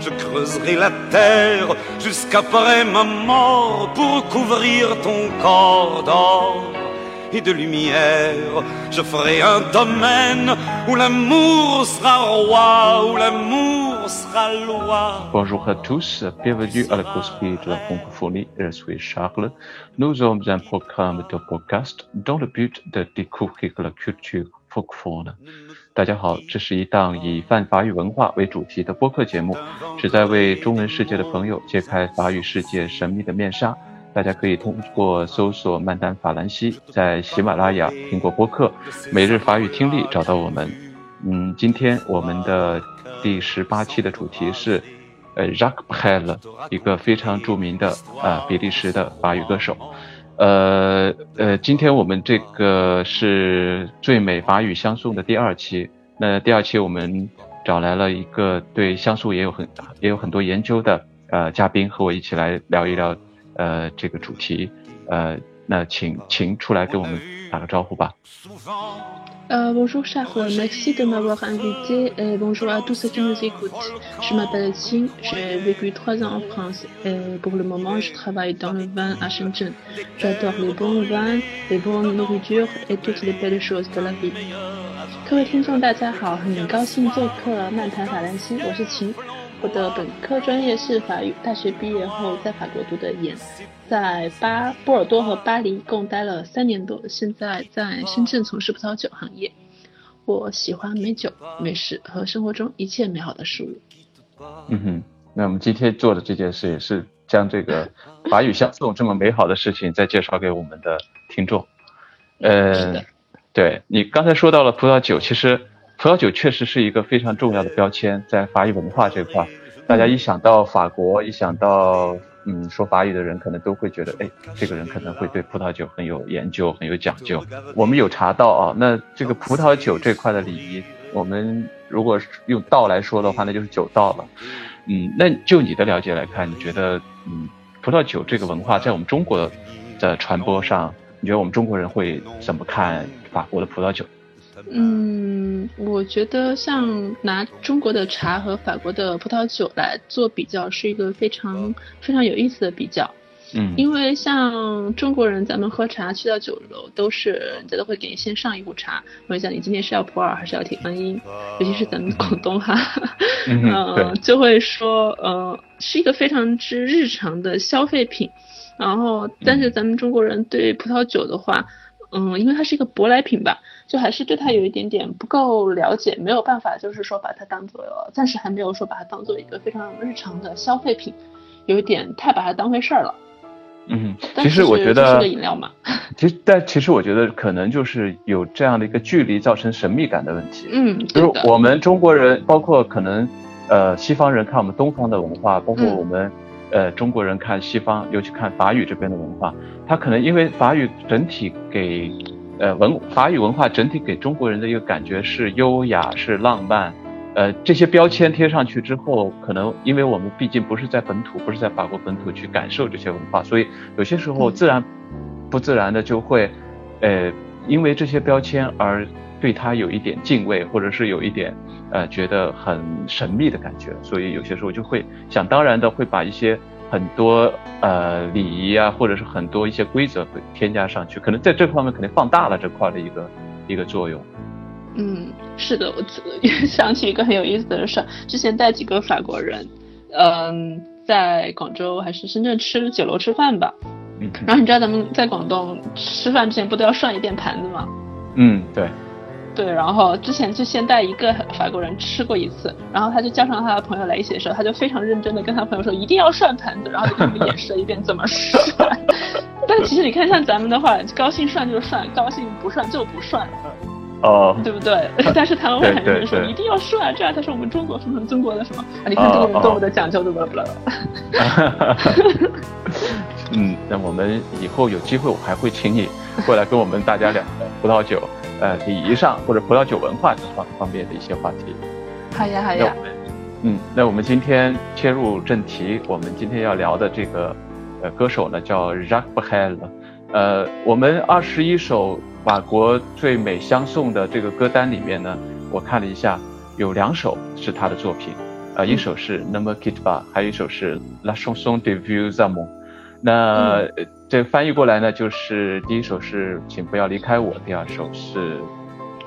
Je creuserai la terre jusqu'après ma mort pour couvrir ton corps d'or et de lumière. Je ferai un domaine où l'amour sera roi, où l'amour sera loi. Bonjour à tous, bienvenue à la cause de la francophonie. Je suis Charles. Nous sommes un programme de podcast dans le but de découvrir la culture francophone. 大家好，这是一档以泛法语文化为主题的播客节目，旨在为中文世界的朋友揭开法语世界神秘的面纱。大家可以通过搜索曼丹法兰西，在喜马拉雅、苹果播客、每日法语听力找到我们。嗯，今天我们的第十八期的主题是，呃，Jacques Brel，一个非常著名的啊比利时的法语歌手。呃呃，今天我们这个是最美法语相送的第二期。那第二期我们找来了一个对相送也有很也有很多研究的呃嘉宾，和我一起来聊一聊。呃，这个主题，呃，那请秦出来跟我们打个招呼吧。Euh, bonjour Charles, merci de m'avoir invité et bonjour à tous ceux qui nous écoutent. Je m'appelle Qing, j'ai vécu trois ans en France et pour le moment je travaille dans le vin à Shenzhen. J'adore les bons vins, les bonnes nourritures et toutes les belles choses de la vie. 各位听众大家好，很高兴做客漫谈法兰西，我是秦。 我的本科专业是法语，大学毕业后在法国读的研，在巴波尔多和巴黎共待了三年多，现在在深圳从事葡萄酒行业。我喜欢美酒、美食和生活中一切美好的事物。嗯哼，那我们今天做的这件事也是将这个法语相送这么美好的事情再介绍给我们的听众。呃，对你刚才说到了葡萄酒，其实。葡萄酒确实是一个非常重要的标签，在法语文化这块，大家一想到法国，一想到嗯说法语的人，可能都会觉得，哎，这个人可能会对葡萄酒很有研究，很有讲究。我们有查到啊，那这个葡萄酒这块的礼仪，我们如果用道来说的话，那就是酒道了。嗯，那就你的了解来看，你觉得嗯葡萄酒这个文化在我们中国的传播上，你觉得我们中国人会怎么看法国的葡萄酒？嗯，我觉得像拿中国的茶和法国的葡萄酒来做比较，是一个非常非常有意思的比较。嗯，因为像中国人，咱们喝茶去到酒楼，都是人家都会给你先上一壶茶，问一下你今天是要普洱还是要铁观音，尤其是咱们广东哈，嗯，就会说，呃，是一个非常之日常的消费品。然后，但是咱们中国人对葡萄酒的话，嗯，因为它是一个舶来品吧。就还是对它有一点点不够了解，没有办法，就是说把它当做，暂时还没有说把它当做一个非常日常的消费品，有一点太把它当回事儿了。嗯，其实我觉得是个饮料嘛。其实，但其实我觉得可能就是有这样的一个距离造成神秘感的问题。嗯，就是我们中国人，包括可能呃西方人看我们东方的文化，包括我们呃中国人看西方，尤其看法语这边的文化，他可能因为法语整体给。呃，文法语文化整体给中国人的一个感觉是优雅，是浪漫，呃，这些标签贴上去之后，可能因为我们毕竟不是在本土，不是在法国本土去感受这些文化，所以有些时候自然不自然的就会，呃，因为这些标签而对他有一点敬畏，或者是有一点呃觉得很神秘的感觉，所以有些时候就会想当然的会把一些。很多呃礼仪啊，或者是很多一些规则会添加上去，可能在这方面肯定放大了这块的一个一个作用。嗯，是的，我想起一个很有意思的事，之前带几个法国人，嗯，在广州还是深圳吃酒楼吃饭吧，嗯然后你知道咱们在广东吃饭之前不都要涮一遍盘子吗？嗯，对，对，然后之前就先带一个法国人吃过一次，然后他就叫上他的朋友来一起的时候，他就非常认真的跟他朋友说一定要涮盘子，然后就给他们演示了一遍怎么涮。但其实你看像咱们的话，高兴涮就涮，高兴不涮就不涮，哦，对不对？但是他们会很认真说一定要涮，这样才是我们中国什么中国的什么啊？你看中国人多么的讲究，对 不对？嗯，那我们以后有机会，我还会请你过来跟我们大家聊葡萄酒，呃，礼仪上或者葡萄酒文化这方方面的一些话题。好呀好呀嗯，那我们今天切入正题，我们今天要聊的这个呃歌手呢叫 Jacques Brel，呃，我们二十一首法国最美相送的这个歌单里面呢，我看了一下，有两首是他的作品，呃，一首是 Ne me quitte pas，还有一首是 La chanson des vieux amants。那、呃这翻译过来呢，就是第一首是请不要离开我，第二首是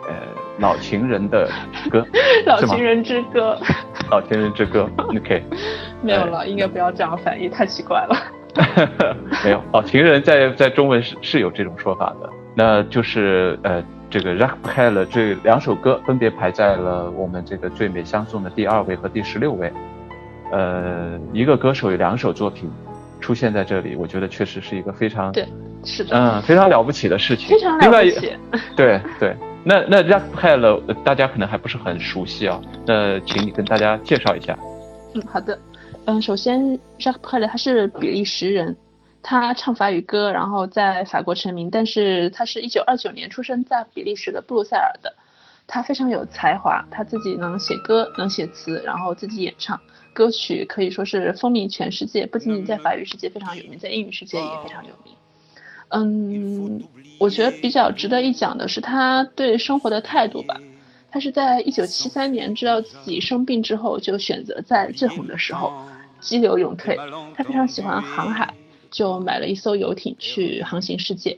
呃老情人的歌 老情人之歌老情人之歌，OK，没有了，应该不要这样翻译，太奇怪了。没有老情人在在中文是是有这种说法的，那就是呃这个 Brel 这两首歌分别排在了我们这个最美相送的第二位和第十六位，呃一个歌手有两首作品出现在这里，我觉得确实是一个非常对，是的，嗯非常了不起的事情，非常了不起。对对，那那 Jacques 呃大家可能还不是很熟悉啊，那请你跟大家介绍一下。嗯，好的。嗯，首先，Jacques Brel 他是比利时人，他唱法语歌，然后在法国成名，但是他是一九二九年出生在比利时的布鲁塞尔的。他非常有才华，他自己能写歌，能写词，然后自己演唱，歌曲可以说是风靡全世界，不仅仅在法语世界非常有名，在英语世界也非常有名。嗯，我觉得比较值得一讲的是他对生活的态度吧。他是在一九七三年知道自己生病之后，就选择在最红的时候激流勇退。他非常喜欢航海，就买了一艘游艇去航行世界。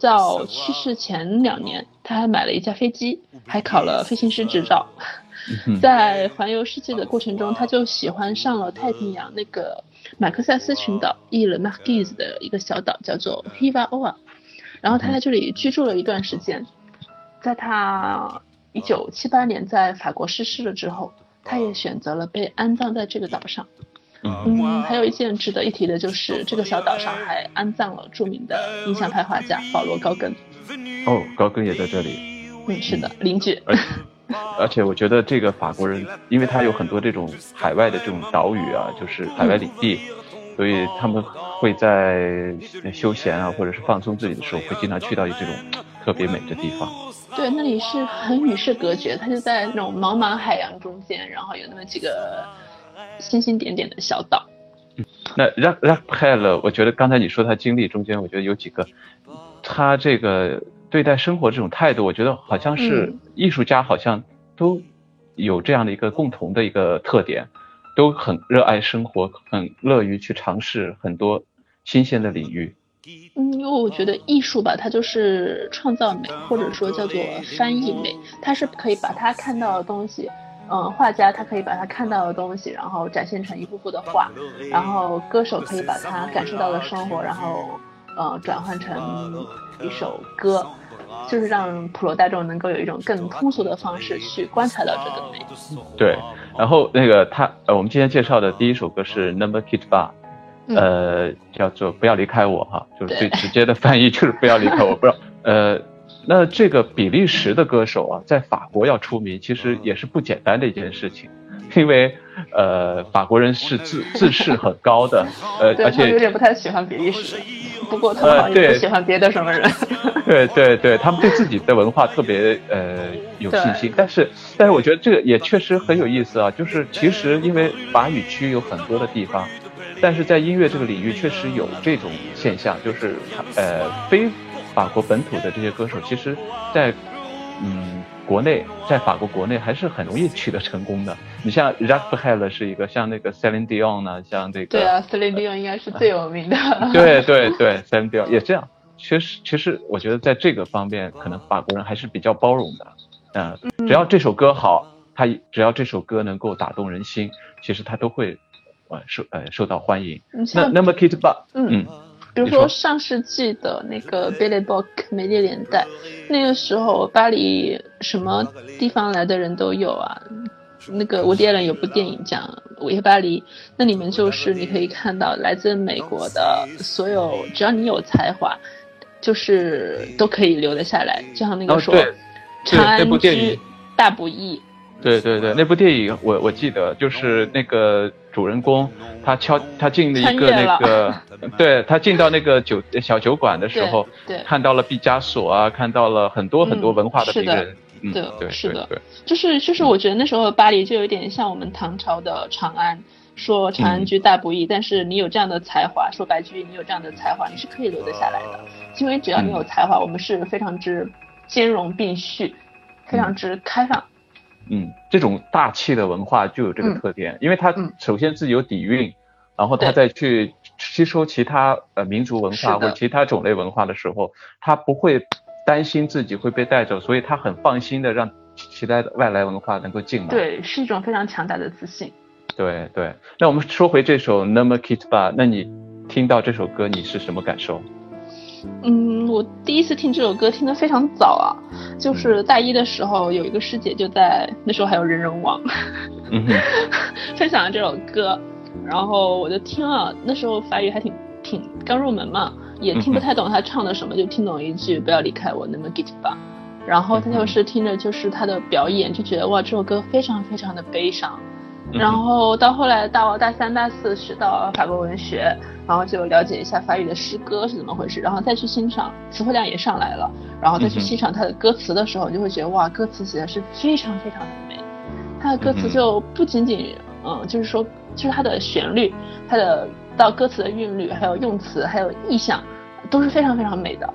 到去世前两年，他还买了一架飞机，还考了飞行师执照。嗯在环游世界的过程中，他就喜欢上了太平洋那个马克萨斯群岛 （Ile Marquise） 的一个小岛，叫做 Hiva Oa。然后他在这里居住了一段时间。在他一九七八年在法国逝世了之后，他也选择了被安葬在这个岛上。嗯，还有一件值得一提的就是，这个小岛上还安葬了著名的印象派画家保罗·高更。哦，高更也在这里。嗯，是的，邻居。而而且我觉得这个法国人，因为他有很多这种海外的这种岛屿啊，就是海外领地，所以他们会在休闲啊或者是放松自己的时候，会经常去到这种特别美的地方。对，那里是很与世隔绝，它就在那种茫茫海洋中间，然后有那么几个星星点点的小岛。那 Rack Rack p e l 我觉得刚才你说他经历中间，我觉得有几个，他这个对待生活这种态度，我觉得好像是嗯艺术家好像都有这样的一个共同的一个特点，都很热爱生活，很乐于去尝试很多新鲜的领域。嗯，因为我觉得艺术吧，它就是创造美，或者说叫做翻译美，它是可以把他看到的东西，嗯，画家他可以把他看到的东西，然后展现成一幅幅的画，然后歌手可以把他感受到的生活，然后呃转换成一首歌，就是让普罗大众能够有一种更通俗的方式去观察到这个美。对，然后那个他呃，我们今天介绍的第一首歌是 Number Kid Bar。嗯呃，叫做不要离开我哈，就是最直接的翻译就是不要离开我。不知道，呃，那这个比利时的歌手啊，在法国要出名，其实也是不简单的一件事情，因为呃，法国人是自自视很高的，呃，而对他们有点不太喜欢比利时，不过他们呃好像也不喜欢别的什么人。对对对，他们对自己的文化特别呃有信心，但是但是我觉得这个也确实很有意思啊，就是其实因为法语区有很多的地方。但是在音乐这个领域，确实有这种现象，就是呃，非法国本土的这些歌手，其实在嗯国内，在法国国内还是很容易取得成功的。你像 Jacques Brel 是一个，像那个 Celine Dion 呢，像这个对啊，Celine Dion 应该是最有名的。对对对，Celine Dion 也这样。其实其实我觉得在这个方面，可能法国人还是比较包容的。呃、嗯，只要这首歌好，他只要这首歌能够打动人心，其实他都会。呃受呃受到欢迎，那那么 Kit 吧，嗯，比如说上世纪的那个 Billy Book 美丽年代，那个时候巴黎什么地方来的人都有啊。那个我第二人有部电影叫《午夜巴黎》，那里面就是你可以看到来自美国的所有，只要你有才华，就是都可以留得下来。就像那个说，长安居大不易。对对对，那部电影我我记得，就是那个主人公他敲他进了一个那个，对他进到那个酒小酒馆的时候，看到了毕加索啊，看到了很多很多文化的名人。对，对，是的，就是就是，我觉得那时候巴黎就有点像我们唐朝的长安，说长安居大不易，但是你有这样的才华，说白居易你有这样的才华，你是可以留得下来的，因为只要你有才华，我们是非常之兼容并蓄，非常之开放。嗯，这种大气的文化就有这个特点，因为它首先自己有底蕴，然后他再去吸收其他呃民族文化或者其他种类文化的时候，他不会。担心自己会被带走，所以他很放心的让其他的外来文化能够进来。对，是一种非常强大的自信。对对，那我们说回这首《n a m a k i t b a 那你听到这首歌你是什么感受？嗯，我第一次听这首歌听得非常早啊，就是大一的时候有一个师姐就在那时候还有人人网，分享了这首歌，然后我就听了，那时候法语还挺挺刚入门嘛。也听不太懂他唱的什么，就听懂一句“不要离开我”，那么 get 吧。然后他就是听着就是他的表演，就觉得哇，这首歌非常非常的悲伤。然后到后来到大三、大四学到法国文学，然后就了解一下法语的诗歌是怎么回事，然后再去欣赏，词汇量也上来了，然后再去欣赏他的歌词的时候，就会觉得哇，歌词写的是非常非常的美。他的歌词就不仅仅嗯，就是说，就是他的旋律，他的。到歌词的韵律，还有用词，还有意象，都是非常非常美的。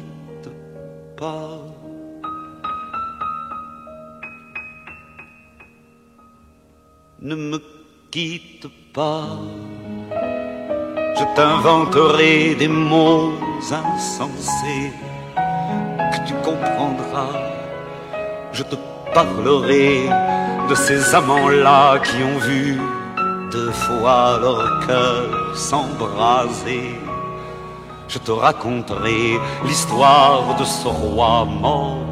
Ne me quitte pas, je t'inventerai des mots insensés que tu comprendras. Je te parlerai de ces amants-là qui ont vu deux fois leur cœur s'embraser. Je te raconterai l'histoire de ce roi mort,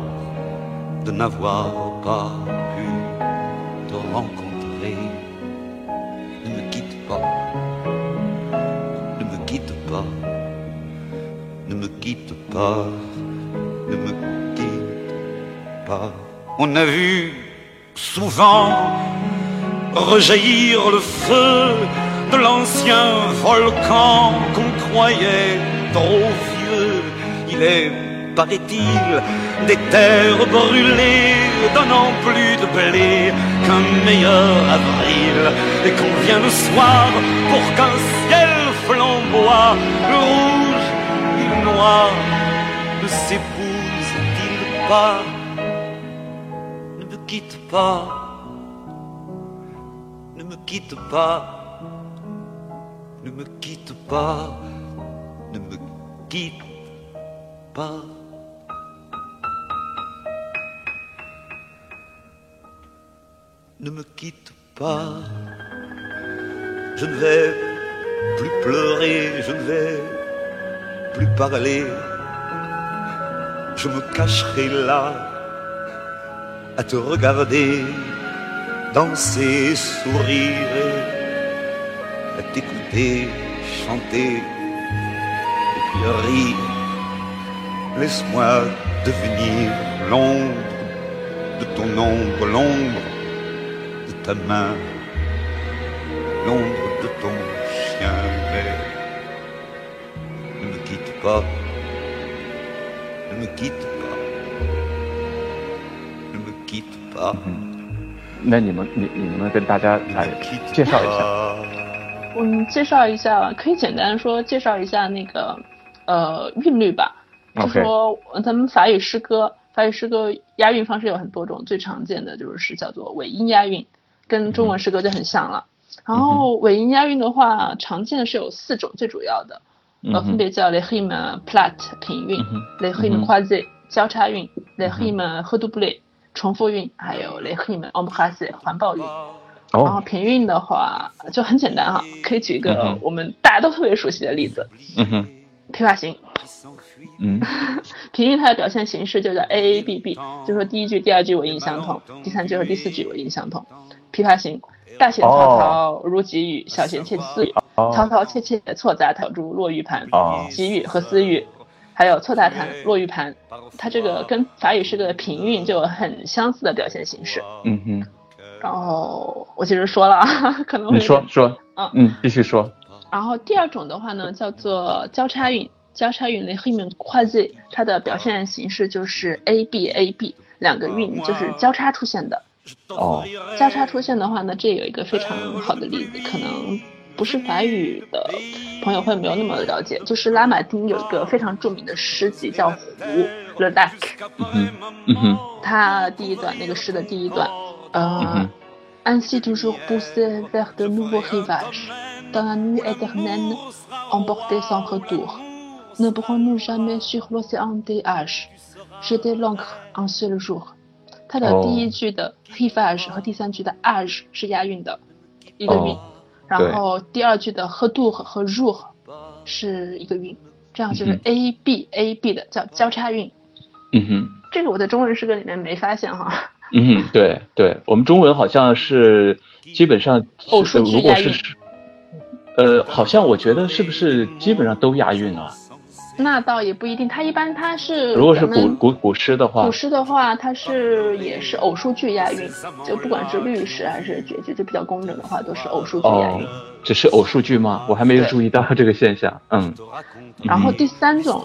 de n'avoir pas pu te rencontrer. Ne me quitte pas, ne me quitte pas, ne me quitte pas, ne me quitte pas. On a vu souvent rejaillir le feu de l'ancien volcan qu'on croyait trop vieux. Il est, paraît-il, des terres brûlées, donnant plus de blé qu'un meilleur avril, et qu'on vient le soir pour qu'un ciel flamboie, le rouge et le noir ne s'épousent-ils pas quitte pas, ne me quitte pas, Ne me quitte pas, ne me quitte pas. Ne me quitte pas, je ne vais plus pleurer, je ne vais plus parler, je me cacherai là à te regarder danser, sourire, à t'écouter chanter et puis rire. Laisse-moi devenir l'ombre de ton ombre, l'ombre de ta main, l'ombre de ton chien, mais ne me quitte pas, ne me quitte pas, ne me quitte pas. 那你们你你们跟大家来介绍一下。嗯，介绍一下，可以简单说介绍一下那个 呃韵律吧。就说咱们法语诗歌，法语诗歌押韵方式有很多种，最常见的就是叫做尾音押韵，跟中文诗歌就很像了。然后尾音押韵的话，常见的是有四种，最主要的呃分别叫 le rime plat 平韵，le rime croisé 交叉韵，le rime redoublé。重复韵，还有雷赫们 o m b r a s e 环抱韵，然后平韵的话就很简单哈，可以举一个我们大家都特别熟悉的例子，嗯哼，琵琶行，嗯，平韵它的表现形式就叫 A A B B，就说第一句、第二句尾音相同，第三句和第四句尾音相同。琵琶行，大弦嘈嘈如急雨，小弦切切似雨，滔滔切切错杂弹珠落玉盘，急雨和私语。还有错杂弹、落玉盘，它这个跟法语诗歌的平韵就有很相似的表现形式。嗯哼。然后我其实说了，可能你说说，嗯嗯，继续说。然后第二种的话呢，叫做交叉韵，交叉韵 l 黑 h 跨 m 它的表现形式就是 A B A B 两个韵就是交叉出现的。哦。交叉出现的话呢，这有一个非常好的例子，可能。不是法语的朋友会没有那么了解，就是拉马丁有一个非常著名的诗集叫《湖》，Le Lac。嗯嗯哼他第一段那个诗的第一段，呃，Ainsi toujours poussé vers de nouveaux rivages, dans la nuit éternelle, emporté sans retour, ne pourrons-nous jamais sur l'océan des âges jeter l'encre un seul jour？他的第一句的 rivage 和第三句的 age 是押韵的，一个韵。然后第二句的 h d o 和 ru 是一个韵，这样就是 a b a b 的叫交叉韵。嗯哼，这个我在中文诗歌里面没发现哈。嗯哼，对对，我们中文好像是基本上偶数句押韵。呃，好像我觉得是不是基本上都押韵啊？那倒也不一定，它一般它是如果是古古古诗的话，古诗的话它是也是偶数句押韵，就不管是律诗还是绝句，就比较工整的话都是偶数句押韵。只是偶数句吗？我还没有注意到这个现象。嗯。然后第三种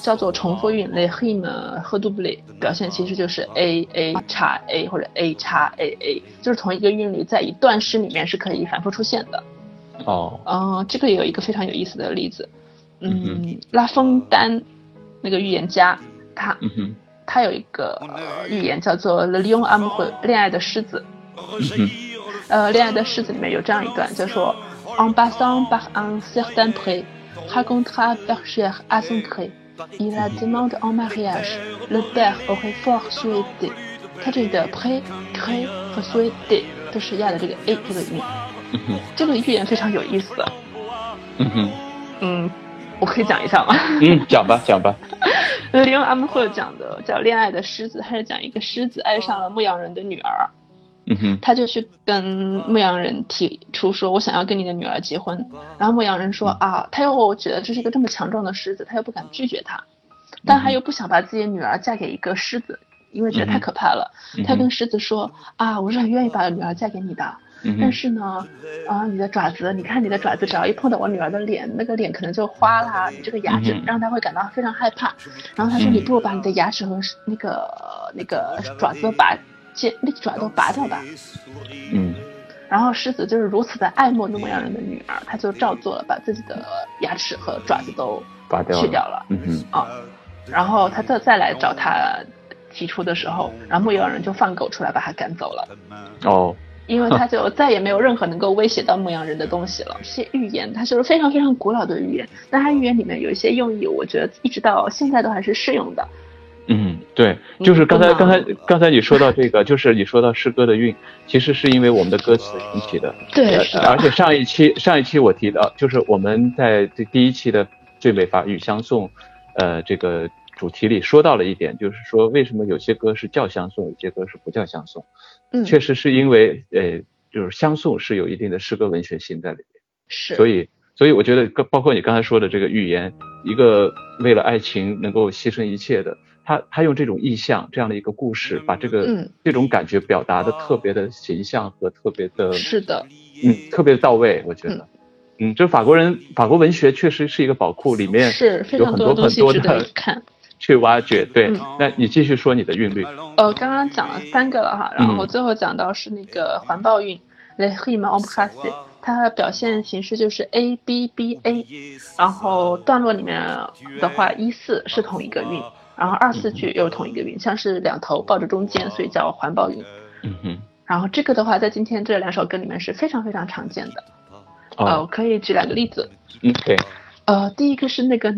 叫做重复韵，le him h d o u b l 表现其实就是 a a 叉 a 或者 a 叉 a a，就是同一个韵律在一段诗里面是可以反复出现的。哦。嗯，这个有一个非常有意思的例子。嗯，拉封丹那个预言家，他他有一个呃预言叫做《Le Lion Amoureux》恋爱的狮子。嗯呃，恋爱的狮子里面有这样一段，就说：En passant par un certain pré, racontra berger à son gré, il la demande en mariage. Le père aurait fort souhaité。他这里的 pré、gré 和 souhaité 都是押的这个 a 这个韵。这个预言非常有意思。嗯哼。嗯。我可以讲一下吗？嗯，讲吧，讲吧。利用阿姆会讲的叫《恋爱的狮子》，他是讲一个狮子爱上了牧羊人的女儿。嗯哼。他就去跟牧羊人提出说：“我想要跟你的女儿结婚。”然后牧羊人说：“啊，他又觉得这是一个这么强壮的狮子，他又不敢拒绝他，但他又不想把自己的女儿嫁给一个狮子，因为觉得太可怕了。他跟狮子说：“啊，我是很愿意把女儿嫁给你的。”但是呢，啊，你的爪子，你看你的爪子，只要一碰到我女儿的脸，那个脸可能就花啦。你这个牙齿让她会感到非常害怕。然后他说：“你不如把你的牙齿和那个那个爪子都拔，尖利爪都拔掉吧。”嗯。然后狮子就是如此的爱慕牧羊人的女儿，他就照做了，把自己的牙齿和爪子都拔掉去掉了。嗯嗯。啊，然后他再再来找他提出的时候，然后牧羊人就放狗出来把他赶走了。哦。因为它就再也没有任何能够威胁到牧羊人的东西了。这些寓言，它就是非常非常古老的寓言，但它寓言里面有一些用意，我觉得一直到现在都还是适用的。嗯，对，就是刚才刚才刚才你说到这个，就是你说到诗歌的韵，其实是因为我们的歌词引起的。对，而且上一期上一期我提到，就是我们在这第一期的最美法语相送，呃，这个主题里说到了一点，就是说为什么有些歌是叫相送，有些歌是不叫相送。嗯，确实是因为呃，就是相送是有一定的诗歌文学性在里面。是。所以所以我觉得，包括你刚才说的这个寓言，一个为了爱情能够牺牲一切的。他他用这种意象这样的一个故事，把这个这种感觉表达的特别的形象和特别的，是的，嗯，特别的到位，我觉得，嗯，就法国人法国文学确实是一个宝库，里面是有很多很多的看去挖掘。对，那你继续说你的韵律。呃，刚刚讲了三个了哈，然后最后讲到是那个环抱韵，le rime en p r a s e 它的表现形式就是 A B B A，然后段落里面的话一四是同一个韵。然后二四句又是同一个韵，像是两头抱着中间，所以叫环抱韵。嗯哼。然后这个的话，在今天这两首歌里面是非常非常常见的。哦。可以举两个例子。嗯，对。呃，第一个是那个《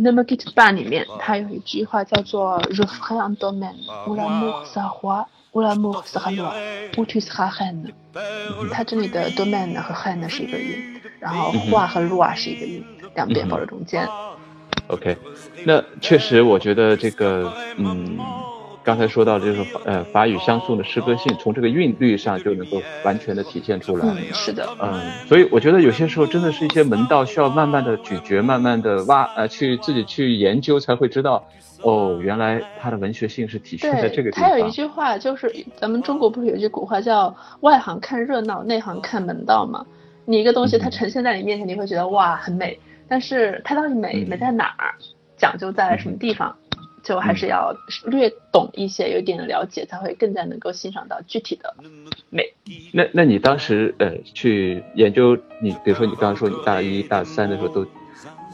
pas》里面，它有一句话叫做 Je ferai un domaine où l'amour sera roi, où l'amour sera loi, où tu seras reine。它这里的 domaine 和 reine 是一个音，然后 roi 和 loi 是一个音，两边抱着中间。OK，那确实，我觉得这个，嗯，刚才说到就是呃法语相送的诗歌性，从这个韵律上就能够完全的体现出来。嗯，是的，嗯，所以我觉得有些时候真的是一些门道需要慢慢的咀嚼，慢慢的挖，呃，去自己去研究才会知道，哦，原来它的文学性是体现在这个地方。他有一句话，就是咱们中国不是有一句古话叫“外行看热闹，内行看门道”吗？你一个东西它呈现在你面前，你会觉得哇很美。但是它到底美美在哪儿？讲究在什么地方？就还是要略懂一些，有一点了解，才会更加能够欣赏到具体的美。那那你当时呃去研究，你比如说你刚刚说你大一大三的时候都，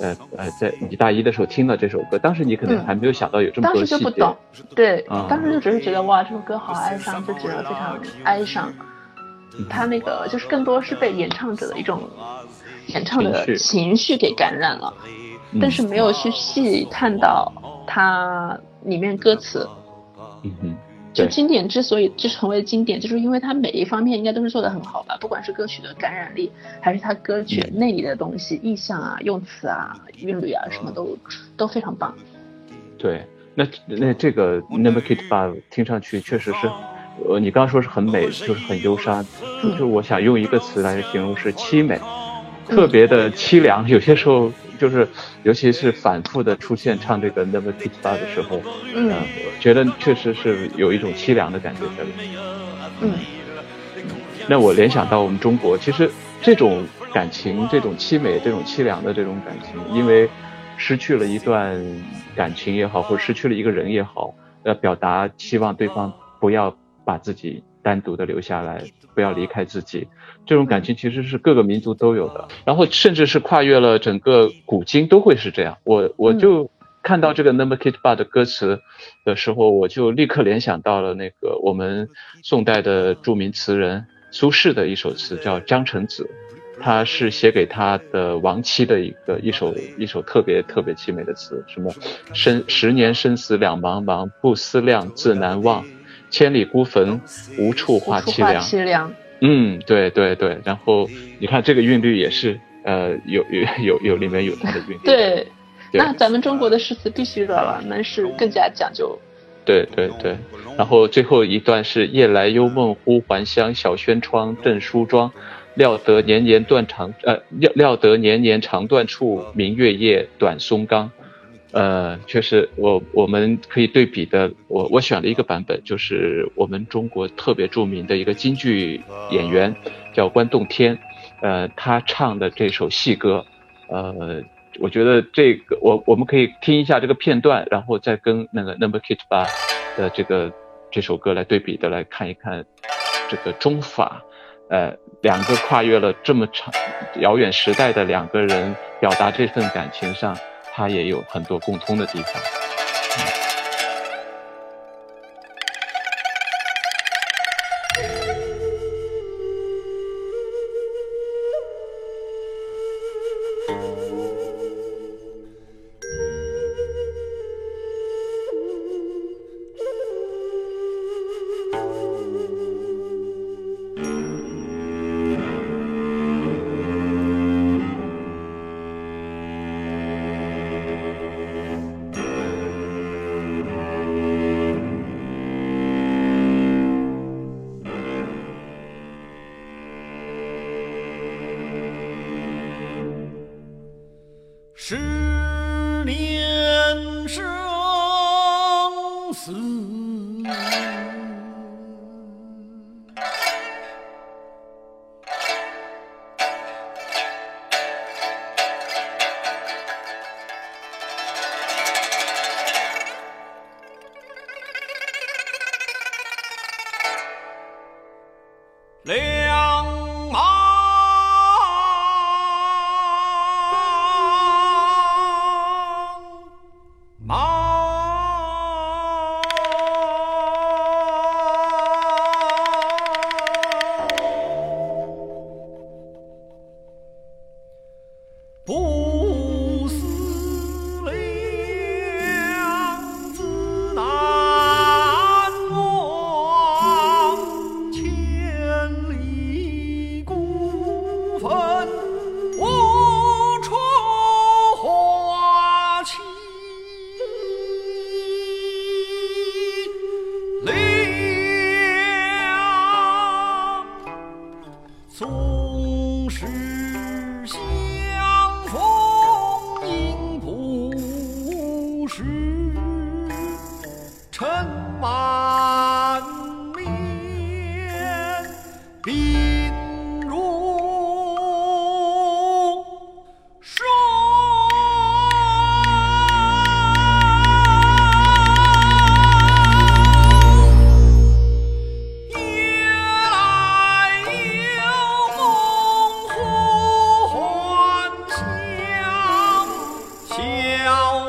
呃呃，在你大一的时候听了这首歌，当时你可能还没有想到有这么多细节。当时就不懂，对，当时就只是觉得哇，这首歌好哀伤，就觉得非常哀伤。他那个就是更多是被演唱者的一种。演唱的情绪给感染了，但是没有去细探到它里面歌词。嗯哼，就经典之所以就成为经典，就是因为它每一方面应该都是做的很好吧，不管是歌曲的感染力，还是它歌曲内里的东西，意象啊、用词啊、韵律啊，什么都都非常棒。对，那那这个 Never Kid Bar 听上去确实是，呃，你刚刚说是很美，就是很忧伤，就是我想用一个词来形容是凄美。特别的凄凉，有些时候就是，尤其是反复的出现唱这个《Never Kiss b a 的时候，嗯，觉得确实是有一种凄凉的感觉在里面。嗯，那我联想到我们中国，其实这种感情、这种凄美、这种凄凉的这种感情，因为失去了一段感情也好，或者失去了一个人也好，要表达希望对方不要把自己单独的留下来，不要离开自己。这种感情其实是各个民族都有的，然后甚至是跨越了整个古今都会是这样。我我就看到这个 Number Kid Bar 的歌词的时候，我就立刻联想到了那个我们宋代的著名词人苏轼的一首词，叫《江城子》，他是写给他的亡妻的一个一首一首特别特别凄美的词，什么生十年生死两茫茫，不思量，自难忘，千里孤坟，无处话凄凉。嗯，对对对，然后你看这个韵律也是，呃，有有有有里面有它的韵律。对，那咱们中国的诗词必须的了，那是更加讲究。对对对，然后最后一段是夜来幽梦忽还乡，小轩窗正梳妆，料得年年断肠，呃，料料得年年肠断处，明月夜，短松冈。呃，确实，我我们可以对比的，我我选了一个版本，就是我们中国特别著名的一个京剧演员，叫关栋天，呃，他唱的这首戏歌，呃，我觉得这个我我们可以听一下这个片段，然后再跟那个 Number Kid 吧的这个这首歌来对比的来看一看，这个中法，呃，两个跨越了这么长遥远时代的两个人表达这份感情上。它也有很多共通的地方。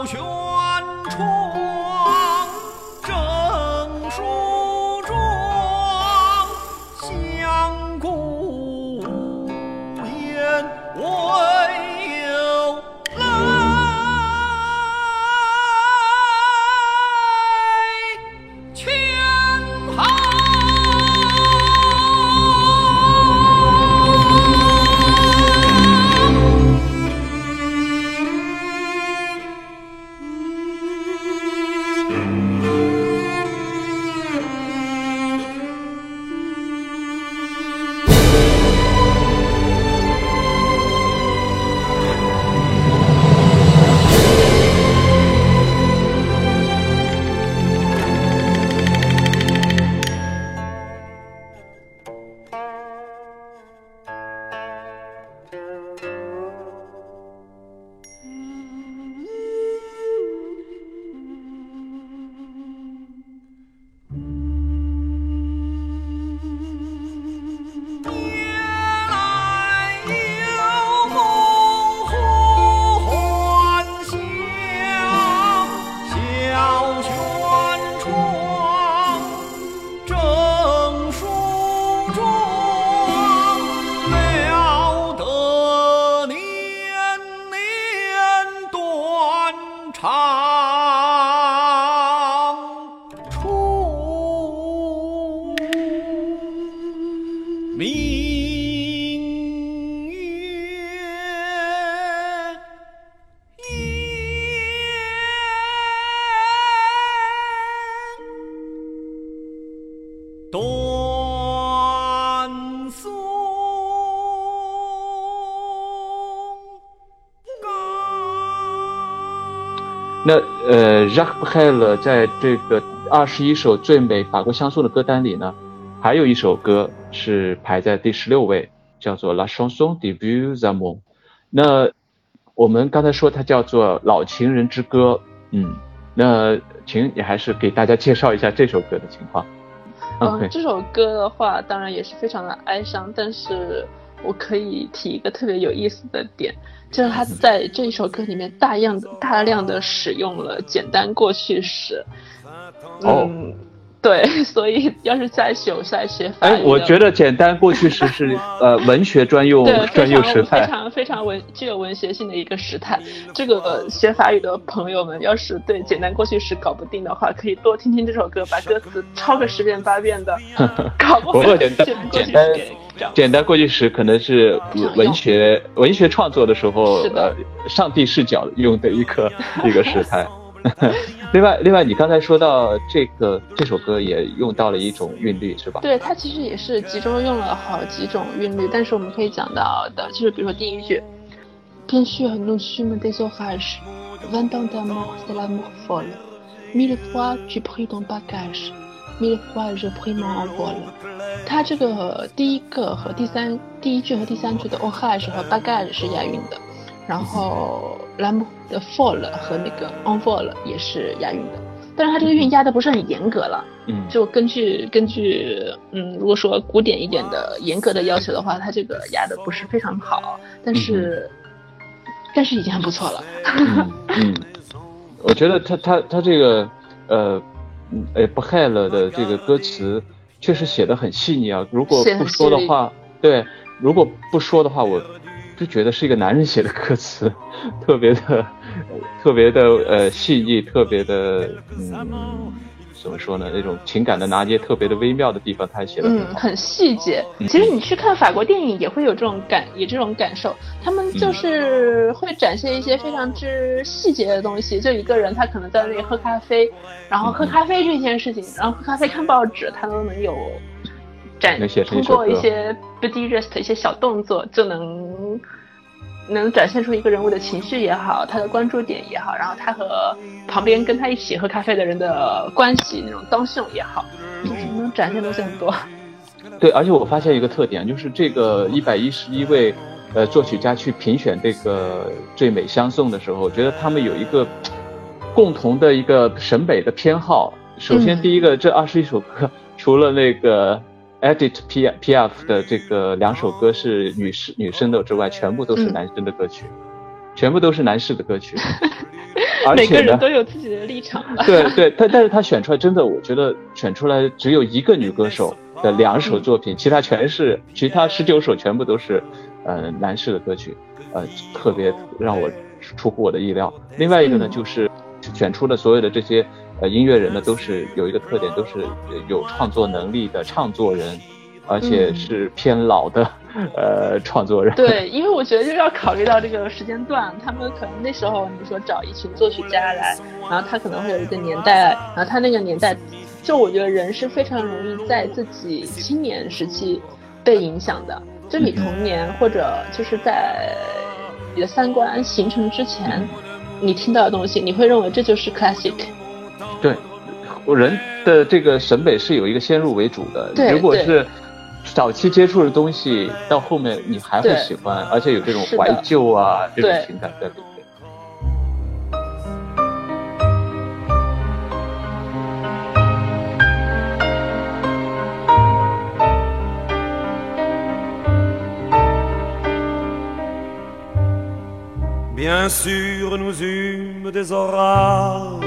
Chúa 那呃，Jacques Brel 在这个二十一首最美法国香颂的歌单里呢，还有一首歌是排在第十六位，叫做《La Chanson des Vieux Amours》。那我们刚才说它叫做《老情人之歌》，嗯，那请你还是给大家介绍一下这首歌的情况。嗯，这首歌的话，当然也是非常的哀伤，但是我可以提一个特别有意思的点。就是他在这一首歌里面大量的大量的使用了简单过去时，嗯，对，所以要是再学再学法语，哎，我觉得简单过去时是 呃文学专用专用时态，非常非常文具有文学性的一个时态。这个学法语的朋友们，要是对简单过去时搞不定的话，可以多听听这首歌，把歌词抄个十遍八遍的，搞不过简单简单。简单过去时可能是文学文学创作的时候，呃，上帝视角用的一个一 个时态。另外，另外，你刚才说到这个这首歌也用到了一种韵律，是吧？对，它其实也是集中用了好几种韵律，但是我们可以讲到的，就是比如说第一句，Bien sûr nous sommes des orages, vingt ans d'amour c'est l'amour folle, mille fois tu pris ton bagage, mille fois je pris mon envol。它这个第一个和第三第一句和第三句的 orage 和 bagage 是押韵的，然后 l'amour 的 fall 和那个 on forl 也是押韵的。但是它这个韵压的不是很严格了，嗯，就根据根据，嗯，如果说古典一点的严格的要求的话，它这个压的不是非常好，但是，但是已经很不错了。嗯，我觉得他他他这个，呃，呃，不害了的这个歌词确实写的很细腻啊。如果不说的话，对，如果不说的话，我就觉得是一个男人写的歌词，特别的。特别的呃细腻，特别的嗯，怎么说呢？那种情感的拿捏特别的微妙的地方，他写的嗯很细节。其实你去看法国电影也会有这种感，有这种感受。他们就是会展现一些非常之细节的东西。就一个人他可能在那里喝咖啡，然后喝咖啡这件事情，然后喝咖啡看报纸，他都能有展通过一些 b o d y rest 一些小动作就能。能展现出一个人物的情绪也好，他的关注点也好，然后他和旁边跟他一起喝咖啡的人的关系那种当秀也好，就是能展现东西很多。对，而且我发现一个特点，就是这个一百一十一位呃作曲家去评选这个最美相送的时候，我觉得他们有一个共同的一个审美的偏好。首先，第一个，这二十一首歌，除了那个。Edit P P F 的这个两首歌是女士女生的之外，全部都是男生的歌曲，全部都是男士的歌曲。每个人都有自己的立场。对对，但但是他选出来真的，我觉得选出来只有一个女歌手的两首作品，其他全是其他十九首全部都是呃男士的歌曲，呃特别让我出乎我的意料。另外一个呢，就是选出的所有的这些。呃，音乐人呢都是有一个特点，都是有创作能力的唱作人，而且是偏老的 呃创作人。对，因为我觉得就是要考虑到这个时间段，他们可能那时候你说找一群作曲家来，然后他可能会有一个年代，然后他那个年代，就我觉得人是非常容易在自己青年时期被影响的，就你童年或者就是在你的三观形成之前，你听到的东西，你会认为这就是 classic。对，我人的这个审美是有一个先入为主的。如果是早期接触的东西，到后面你还会喜欢，而且有这种怀旧啊这种情感在里面。Bien sûr, nous eûmes des orages.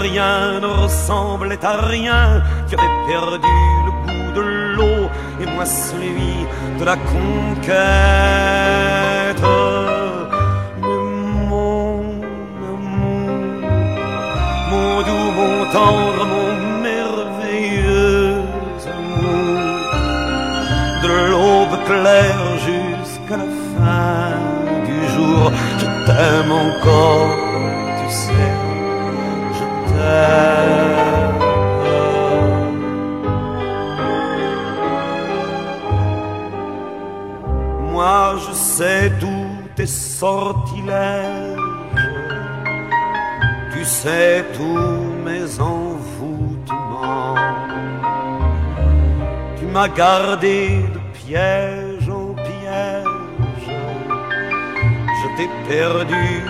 rien ne ressemblait à rien. Tu avais perdu le goût de l'eau et moi celui de la conquête. Mais mon amour, mon doux, mon tendre, mon merveilleux amour, de l'aube claire jusqu'à la fin du jour, je t'aime encore. Moi je sais tous tes sortilèges, tu sais tous mes envoûtements. Tu m'as gardé de piège en piège, je t'ai perdu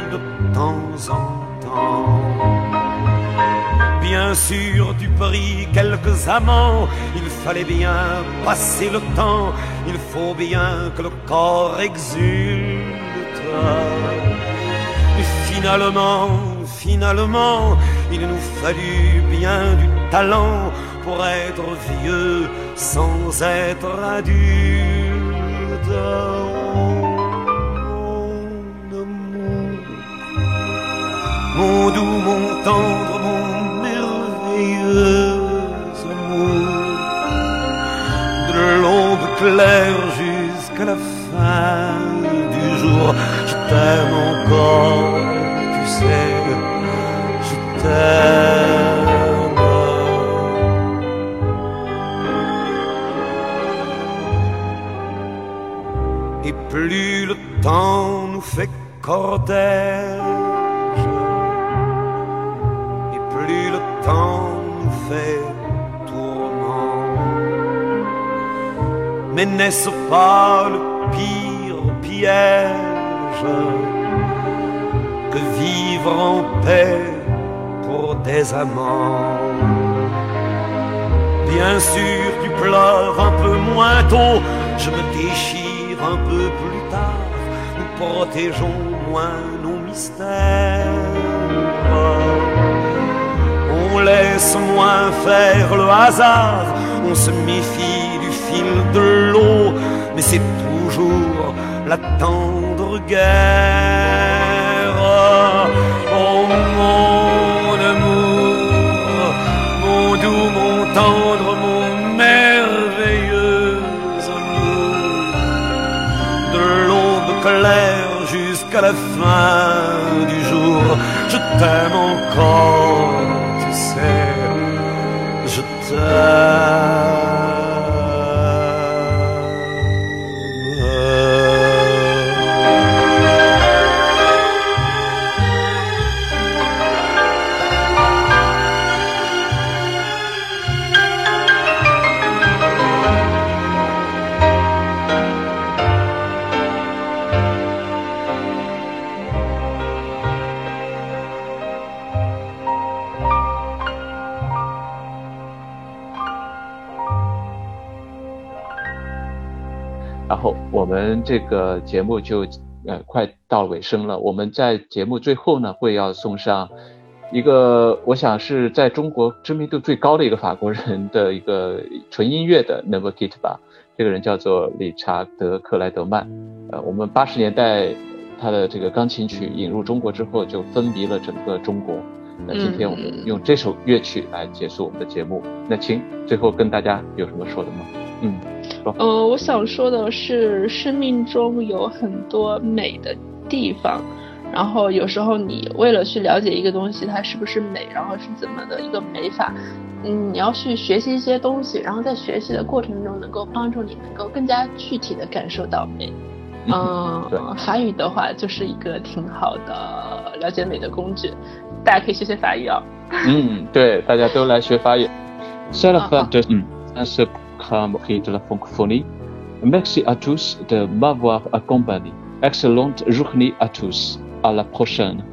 bien sûr tu pris quelques amants, il fallait bien passer le temps, il faut bien que le corps exulte. Et finalement, finalement, il nous fallut bien du talent pour être vieux sans être adulte. mon doux, mon tendre, de l'aube claire jusqu'à la fin du jour. Je t'aime encore, tu sais, je t'aime. Et plus le temps nous fait cordel. temps fait tourment. Mais n'est-ce pas le pire piège que vivre en paix pour des amants? Bien sûr, tu pleures un peu moins tôt, je me déchire un peu plus tard, nous protégeons moins nos mystères. Laisse moins faire le hasard, on se méfie du fil de l'eau, mais c'est toujours la tendre guerre. Oh mon amour, mon doux, mon tendre, mon merveilleux amour, de l'aube claire jusqu'à la fin du jour, je t'aime encore, love. 这个节目就呃快到尾声了。我们在节目最后呢，会要送上一个我想是在中国知名度最高的一个法国人的一个纯音乐的 Never Kit 吧。这个人叫做理查德克莱德曼。呃，我们八十年代他的这个钢琴曲引入中国之后，就风靡了整个中国。那今天我们用这首乐曲来结束我们的节目。那请最后跟大家有什么说的吗？嗯。呃，我想说的是，生命中有很多美的地方，然后有时候你为了去了解一个东西它是不是美，然后是怎么的一个美法，嗯，你要去学习一些东西，然后在学习的过程中能够帮助你能够更加具体的感受到美。嗯，法语的话就是一个挺好的了解美的工具，大家可以学学法语啊。嗯，对，大家都来学法语。C'est la fin de ce Merci à tous de m'avoir accompagné. Excellente journée à tous. À la prochaine.